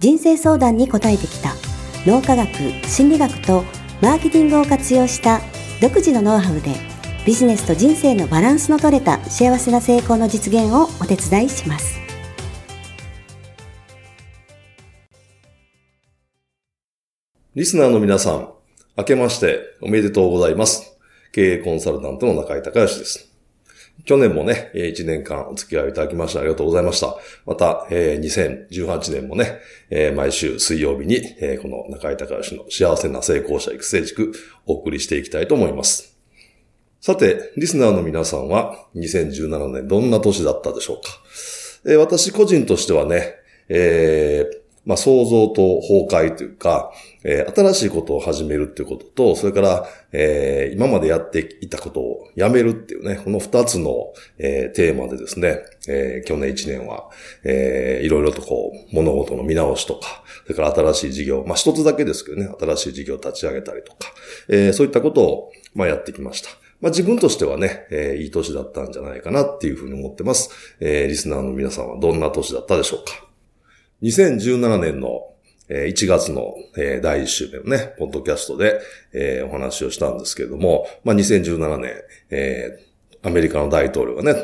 人生相談に応えてきた脳科学、心理学とマーケティングを活用した独自のノウハウでビジネスと人生のバランスの取れた幸せな成功の実現をお手伝いします。リスナーの皆さん、明けましておめでとうございます。経営コンサルタントの中井隆義です。去年もね、1年間お付き合いいただきましてありがとうございました。また、2018年もね、毎週水曜日に、この中井隆義の幸せな成功者育成塾お送りしていきたいと思います。さて、リスナーの皆さんは2017年どんな年だったでしょうか、私個人としてはね、えー、まあ、創造と崩壊というか、えー、新しいことを始めるっていうことと、それから、えー、今までやっていたことをやめるっていうね、この二つの、えー、テーマでですね、えー、去年一年は、えー、いろいろとこう、物事の見直しとか、それから新しい事業、まあ、一つだけですけどね、新しい事業を立ち上げたりとか、えー、そういったことを、まあ、やってきました。まあ、自分としてはね、えー、いい年だったんじゃないかなっていうふうに思ってます。えー、リスナーの皆さんはどんな年だったでしょうか2017年の1月の第1週目のね、ポッドキャストでお話をしたんですけれども、まあ、2017年、アメリカの大統領がね、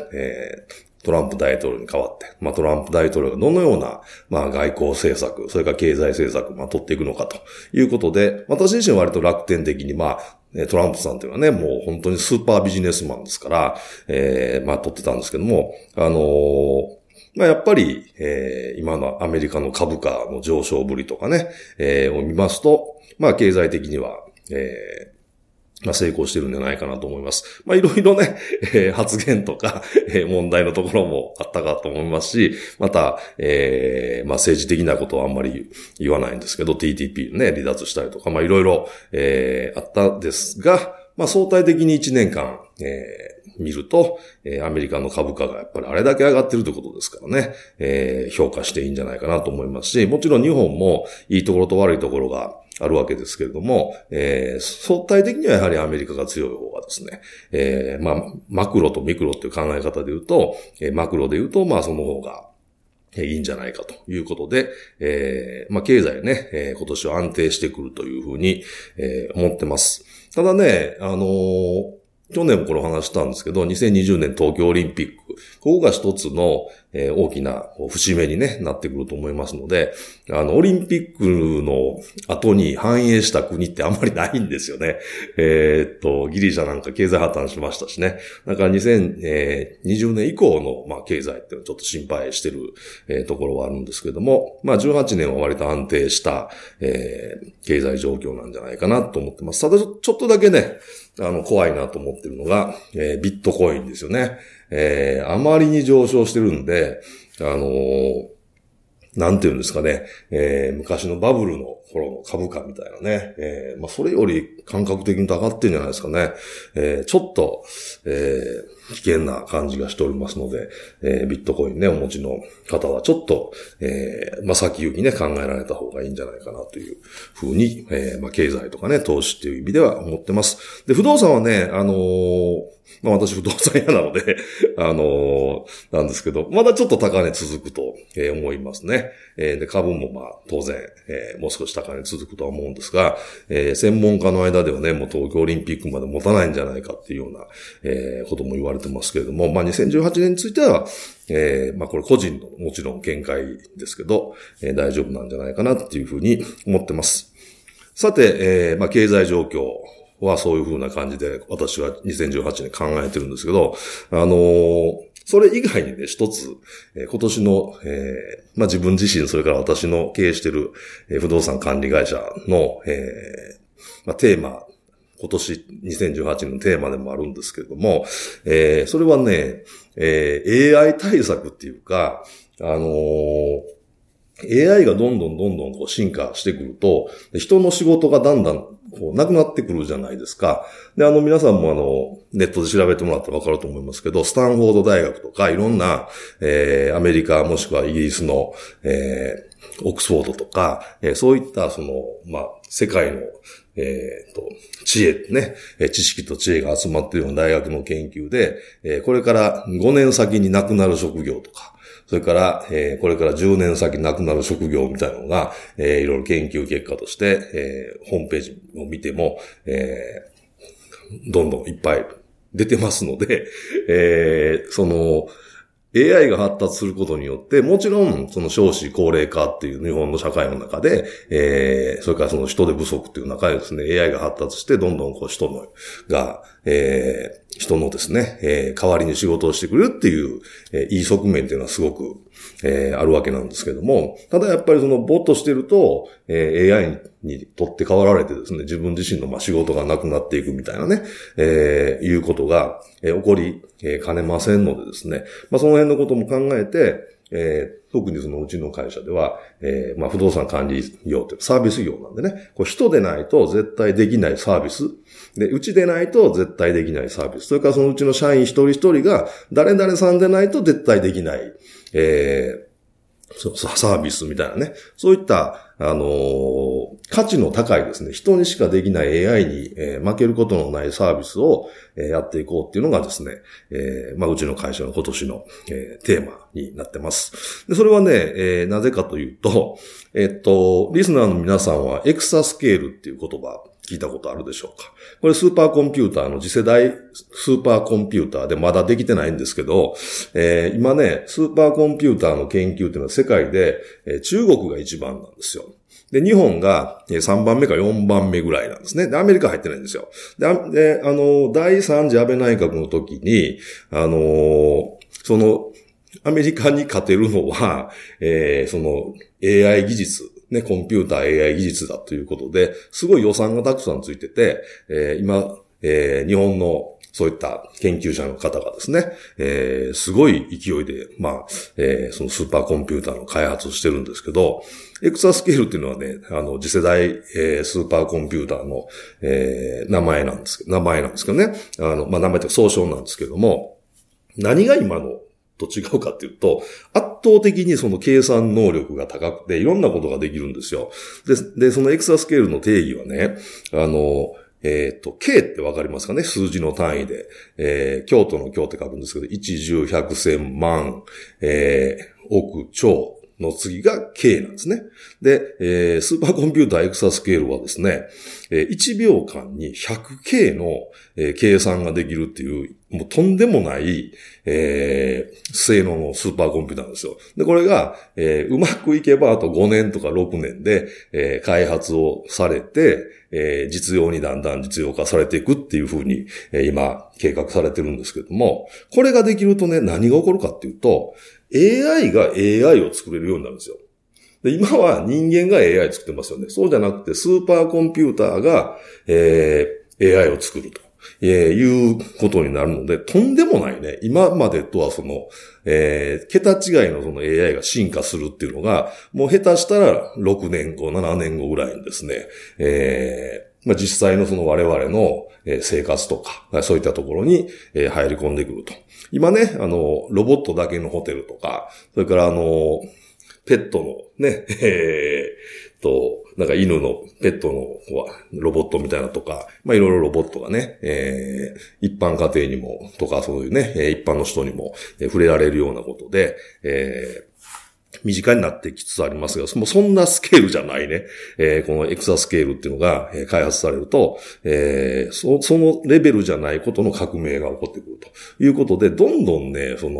トランプ大統領に代わって、まあ、トランプ大統領がどのような、まあ、外交政策、それから経済政策、まあ、取っていくのかということで、私自身は割と楽天的に、まあ、トランプさんというのはね、もう本当にスーパービジネスマンですから、えー、まあ、取ってたんですけども、あのーまあ、やっぱり、えー、今のアメリカの株価の上昇ぶりとかね、えー、を見ますと、まあ、経済的には、えー、まあ、成功してるんじゃないかなと思います。まあ、いろいろね、えー、発言とか、えー、問題のところもあったかと思いますし、また、えー、まあ、政治的なことはあんまり言わないんですけど、TTP ね、離脱したりとか、まあ、いろいろ、えー、あったですが、まあ、相対的に1年間、えー、見ると、えー、アメリカの株価がやっぱりあれだけ上がってるということですからね、えー、評価していいんじゃないかなと思いますし、もちろん日本もいいところと悪いところがあるわけですけれども、えー、相対的にはやはりアメリカが強い方がですね、えー、まあ、マクロとミクロっていう考え方で言うと、えー、マクロで言うと、まあその方が、いいんじゃないかということで、えー、まあ、経済ね、えー、今年は安定してくるというふうに、えー、思ってます。ただね、あのー、去年もこれ話したんですけど、2020年東京オリンピック。ここが一つの、えー、大きな節目に、ね、なってくると思いますので、あの、オリンピックの後に繁栄した国ってあんまりないんですよね。えー、っと、ギリシャなんか経済破綻しましたしね。だから2020年以降の、まあ、経済っていうのはちょっと心配してる、えー、ところはあるんですけども、まあ、18年は割と安定した、えー、経済状況なんじゃないかなと思ってます。ただちょっとだけね、あの、怖いなと思ってるのが、えー、ビットコインですよね。えー、あまりに上昇してるんで、あのー、なんていうんですかね、えー、昔のバブルの頃の株価みたいなね、えー、まあ、それより感覚的に上がってんじゃないですかね。えー、ちょっと、えー、危険な感じがしておりますので、えー、ビットコインね、お持ちの方はちょっと、えー、まあ、先行きね、考えられた方がいいんじゃないかなというふうに、えー、まあ、経済とかね、投資っていう意味では思ってます。で、不動産はね、あのーまあ私不動産屋なので あの、なんですけど、まだちょっと高値続くと、え思いますね。え、で、株もまあ当然、え、もう少し高値続くとは思うんですが、えー、専門家の間ではね、もう東京オリンピックまで持たないんじゃないかっていうような、えー、ことも言われてますけれども、まあ2018年については、えー、まあこれ個人のもちろん見解ですけど、えー、大丈夫なんじゃないかなっていうふうに思ってます。さて、えー、まあ経済状況、はそういう風な感じで私は2018年考えてるんですけど、あのー、それ以外にね、一つ、え、今年の、えー、まあ、自分自身、それから私の経営してる、え、不動産管理会社の、えー、まあ、テーマ、今年2018年のテーマでもあるんですけれども、えー、それはね、えー、AI 対策っていうか、あのー、AI がどんどんどんどんこう進化してくると、人の仕事がだんだんこうなくなってくるじゃないですか。で、あの皆さんもあの、ネットで調べてもらったらわかると思いますけど、スタンフォード大学とかいろんな、えー、アメリカもしくはイギリスの、えー、オックスフォードとか、えー、そういったその、まあ、世界の、えっ、ー、と、知恵ね、知識と知恵が集まっているような大学の研究で、えー、これから5年先になくなる職業とか、それから、えー、これから10年先亡くなる職業みたいなのが、えー、いろいろ研究結果として、えー、ホームページを見ても、えー、どんどんいっぱい出てますので、えー、その、AI が発達することによって、もちろん、その少子高齢化っていう日本の社会の中で、えー、それからその人手不足っていう中でですね、AI が発達して、どんどんこう人の、が、えー、人のですね、えー、代わりに仕事をしてくれるっていう、えー、いい側面っていうのはすごく、えー、あるわけなんですけども、ただやっぱりそのボットしてると、えー、AI にとって変わられてですね、自分自身のまあ仕事がなくなっていくみたいなね、えー、いうことが、えー、起こり、えー、かねませんのでですね、まあその辺のことも考えて、えー、特にそのうちの会社では、えー、まあ不動産管理業というサービス業なんでね、こう人でないと絶対できないサービス。で、うちでないと絶対できないサービス。それからそのうちの社員一人一人が誰々さんでないと絶対できない、えー、サービスみたいなね。そういった、あのー、価値の高いですね、人にしかできない AI に、えー、負けることのないサービスを、えー、やっていこうっていうのがですね、えまあ、うちの会社の今年の、えテーマになってます。で、それはね、えなぜかというと、えっと、リスナーの皆さんはエクサスケールっていう言葉、聞いたことあるでしょうか。これスーパーコンピューターの次世代スーパーコンピューターでまだできてないんですけど、えー、今ね、スーパーコンピューターの研究っていうのは世界で、えー、中国が一番なんですよ。で、日本が3番目か4番目ぐらいなんですね。で、アメリカ入ってないんですよ。で、あの、第3次安倍内閣の時に、あのその、アメリカに勝てるのは、えー、その AI 技術、ね、コンピューター AI 技術だということで、すごい予算がたくさんついてて、えー、今、えー、日本のそういった研究者の方がですね、えー、すごい勢いで、まあ、えー、そのスーパーコンピューターの開発をしてるんですけど、エクサスケールっていうのはね、あの、次世代、えー、スーパーコンピューターの、えー、名前なんですけど、名前なんですけどね。あの、まあ、名前って総称なんですけども、何が今のと違うかっていうと、圧倒的にその計算能力が高くて、いろんなことができるんですよ。で、で、そのエクサスケールの定義はね、あの、えっ、ー、と、K ってわかりますかね？数字の単位で。えー、京都の京って書くんですけど、1、10、100、1000万、えー、億、兆、の次が K なんですね。で、えー、スーパーコンピューターエクサスケールはですね、えー、1秒間に 100K の、えー、計算ができるっていう、もうとんでもない、えー、性能のスーパーコンピューターなんですよ。で、これが、えー、うまくいけばあと5年とか6年で、えー、開発をされて、えー、実用にだんだん実用化されていくっていうふうに、えー、今、計画されてるんですけども、これができるとね、何が起こるかっていうと、AI が AI を作れるようになるんですよ。で今は人間が AI 作ってますよね。そうじゃなくて、スーパーコンピューターが、えー、AI を作ると。えー、いうことになるので、とんでもないね。今までとはその、えー、桁違いのその AI が進化するっていうのが、もう下手したら6年後、7年後ぐらいにですね、えー、まあ、実際のその我々の生活とか、そういったところに入り込んでくると。今ね、あの、ロボットだけのホテルとか、それからあの、ペットのね、えー、と、なんか犬のペットのロボットみたいなとか、まあいろいろロボットがね、えー、一般家庭にも、とかそういうね、一般の人にも触れられるようなことで、えー身近になってきつつありますが、もうそんなスケールじゃないね。えー、このエクサスケールっていうのが、え、開発されると、えー、そ、そのレベルじゃないことの革命が起こってくるということで、どんどんね、その、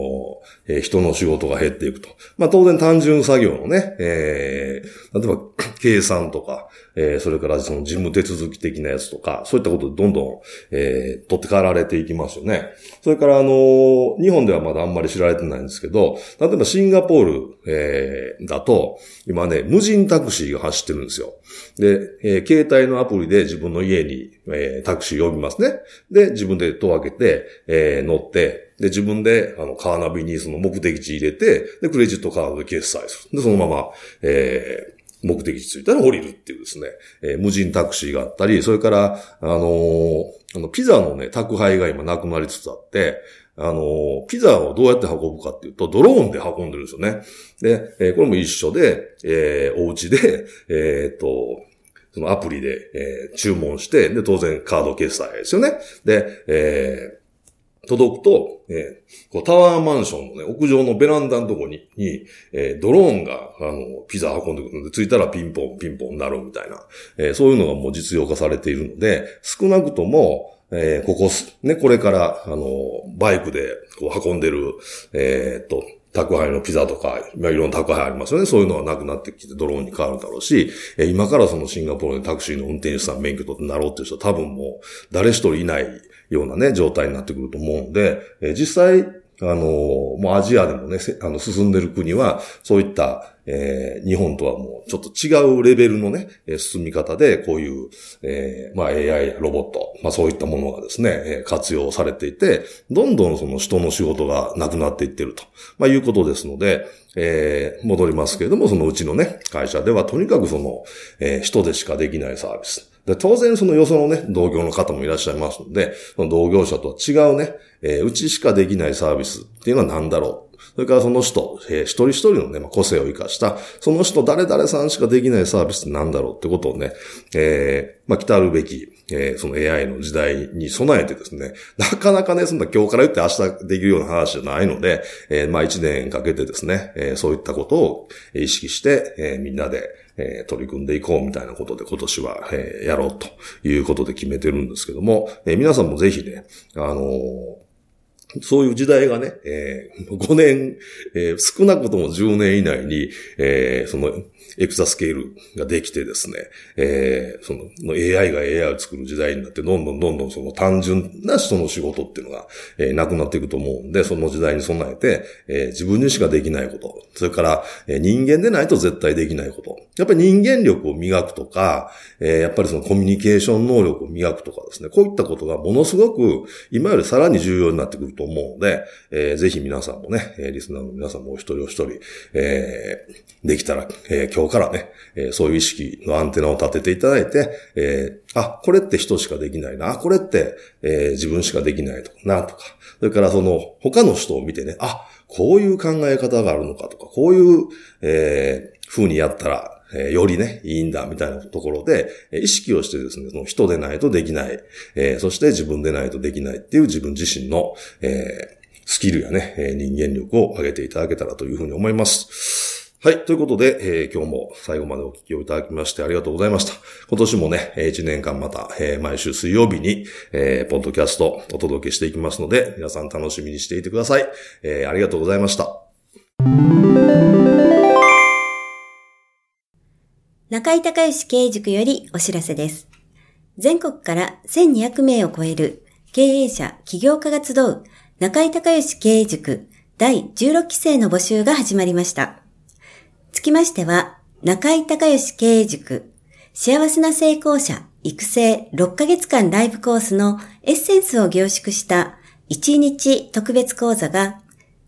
えー、人の仕事が減っていくと。まあ当然単純作業のね、えー、例えば計算とか、えー、それからその事務手続き的なやつとか、そういったことでどんどん、えー、取って代わられていきますよね。それからあのー、日本ではまだあんまり知られてないんですけど、例えばシンガポール、えー、だと、今ね、無人タクシーが走ってるんですよ。で、えー、携帯のアプリで自分の家に、えー、タクシー呼びますね。で、自分で戸を開けて、えー、乗って、で、自分で、あの、カーナビにその目的地入れて、で、クレジットカードで決済する。で、そのまま、えー、目的地着いたら降りるっていうですね、えー、無人タクシーがあったり、それから、あのー、あの、ピザのね、宅配が今なくなりつつあって、あの、ピザをどうやって運ぶかっていうと、ドローンで運んでるんですよね。で、えー、これも一緒で、えー、お家で、えっ、と、そのアプリで、えー、注文して、で、当然カード決済ですよね。で、えー、届くと、えー、こうタワーマンションのね、屋上のベランダのとこに、にえー、ドローンが、あの、ピザ運んでくるので、着いたらピンポン、ピンポンなるみたいな、えー、そういうのがもう実用化されているので、少なくとも、えー、ここ、ね、これから、あの、バイクでこう運んでる、えー、っと、宅配のピザとか、まあ、いろんな宅配ありますよね。そういうのはなくなってきてドローンに変わるだろうし、え、今からそのシンガポールでタクシーの運転手さん免許取ってなろうっていう人は多分もう誰一人いないようなね、状態になってくると思うんで、え、実際、あの、もうアジアでもね、あの、進んでる国は、そういった、えー、日本とはもうちょっと違うレベルのね、進み方で、こういう、えー、まあ AI やロボット、まあそういったものがですね、活用されていて、どんどんその人の仕事がなくなっていってると、まあいうことですので、えー、戻りますけれども、そのうちのね、会社ではとにかくその、えー、人でしかできないサービス。で当然そのよそのね、同業の方もいらっしゃいますので、その同業者とは違うね、えー、うちしかできないサービスっていうのは何だろう。それからその人、えー、一人一人のね、まあ、個性を生かした、その人誰々さんしかできないサービスって何だろうってことをね、えー、まあ、来たるべき、えー、その AI の時代に備えてですね、なかなかね、そんな今日から言って明日できるような話じゃないので、えー、まあ、一年かけてですね、えー、そういったことを意識して、えー、みんなで、えー、取り組んでいこうみたいなことで今年は、えー、やろうということで決めてるんですけども、えー、皆さんもぜひね、あのーそういう時代がね、えー、5年、えー、少なくとも10年以内に、えー、その、エクサスケールができてですね、えー、その AI が AI を作る時代になって、どんどんどんどんその単純な人の仕事っていうのが、えー、なくなっていくと思うんで、その時代に備えて、えー、自分にしかできないこと、それから、えー、人間でないと絶対できないこと。やっぱり人間力を磨くとか、えー、やっぱりそのコミュニケーション能力を磨くとかですね、こういったことがものすごく今よりさらに重要になってくると思うので、えー、ぜひ皆さんもね、リスナーの皆さんもお一人お一人、えー、できたら、えー、今日からね、え、そういう意識のアンテナを立てていただいて、え、あ、これって人しかできないな、これって、え、自分しかできないとかなとか、それからその他の人を見てね、あ、こういう考え方があるのかとか、こういう、え、風にやったら、えー、よりね、いいんだ、みたいなところで、え意識をしてですね、その人でないとできない、えー、そして自分でないとできないっていう自分自身の、え、スキルやね、え人間力を上げていただけたらというふうに思います。はい。ということで、えー、今日も最後までお聞きをいただきましてありがとうございました。今年もね、え1年間また、えー、毎週水曜日に、えー、ポッドキャストお届けしていきますので、皆さん楽しみにしていてください。えー、ありがとうございました。中井隆義経営塾よりお知らせです。全国から1200名を超える経営者、起業家が集う中井隆義経営塾第16期生の募集が始まりました。つきましては、中井隆義経営塾、幸せな成功者育成6ヶ月間ライブコースのエッセンスを凝縮した1日特別講座が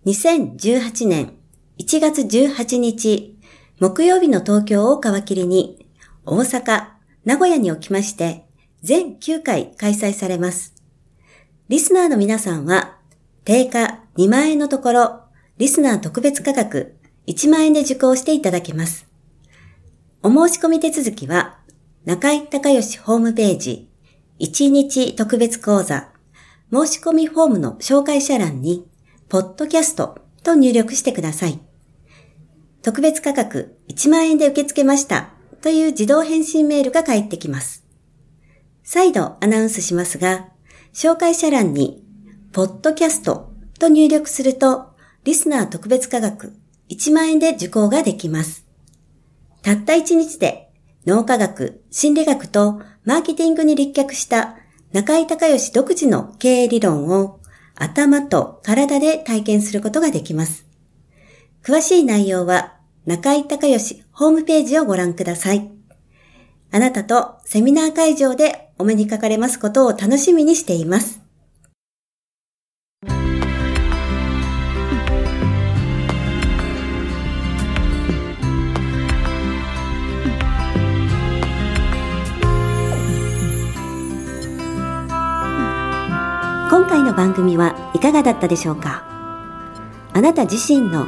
2018年1月18日木曜日の東京を皮切りに大阪、名古屋におきまして全9回開催されます。リスナーの皆さんは定価2万円のところリスナー特別価格1万円で受講していただけます。お申し込み手続きは、中井隆義ホームページ、1日特別講座、申し込みフォームの紹介者欄に、ポッドキャストと入力してください。特別価格1万円で受け付けましたという自動返信メールが返ってきます。再度アナウンスしますが、紹介者欄に、ポッドキャストと入力すると、リスナー特別価格1万円で受講ができます。たった1日で脳科学、心理学とマーケティングに立脚した中井隆義独自の経営理論を頭と体で体験することができます。詳しい内容は中井隆義ホームページをご覧ください。あなたとセミナー会場でお目にかかれますことを楽しみにしています。今回の番組はいかがだったでしょうか？あなた自身の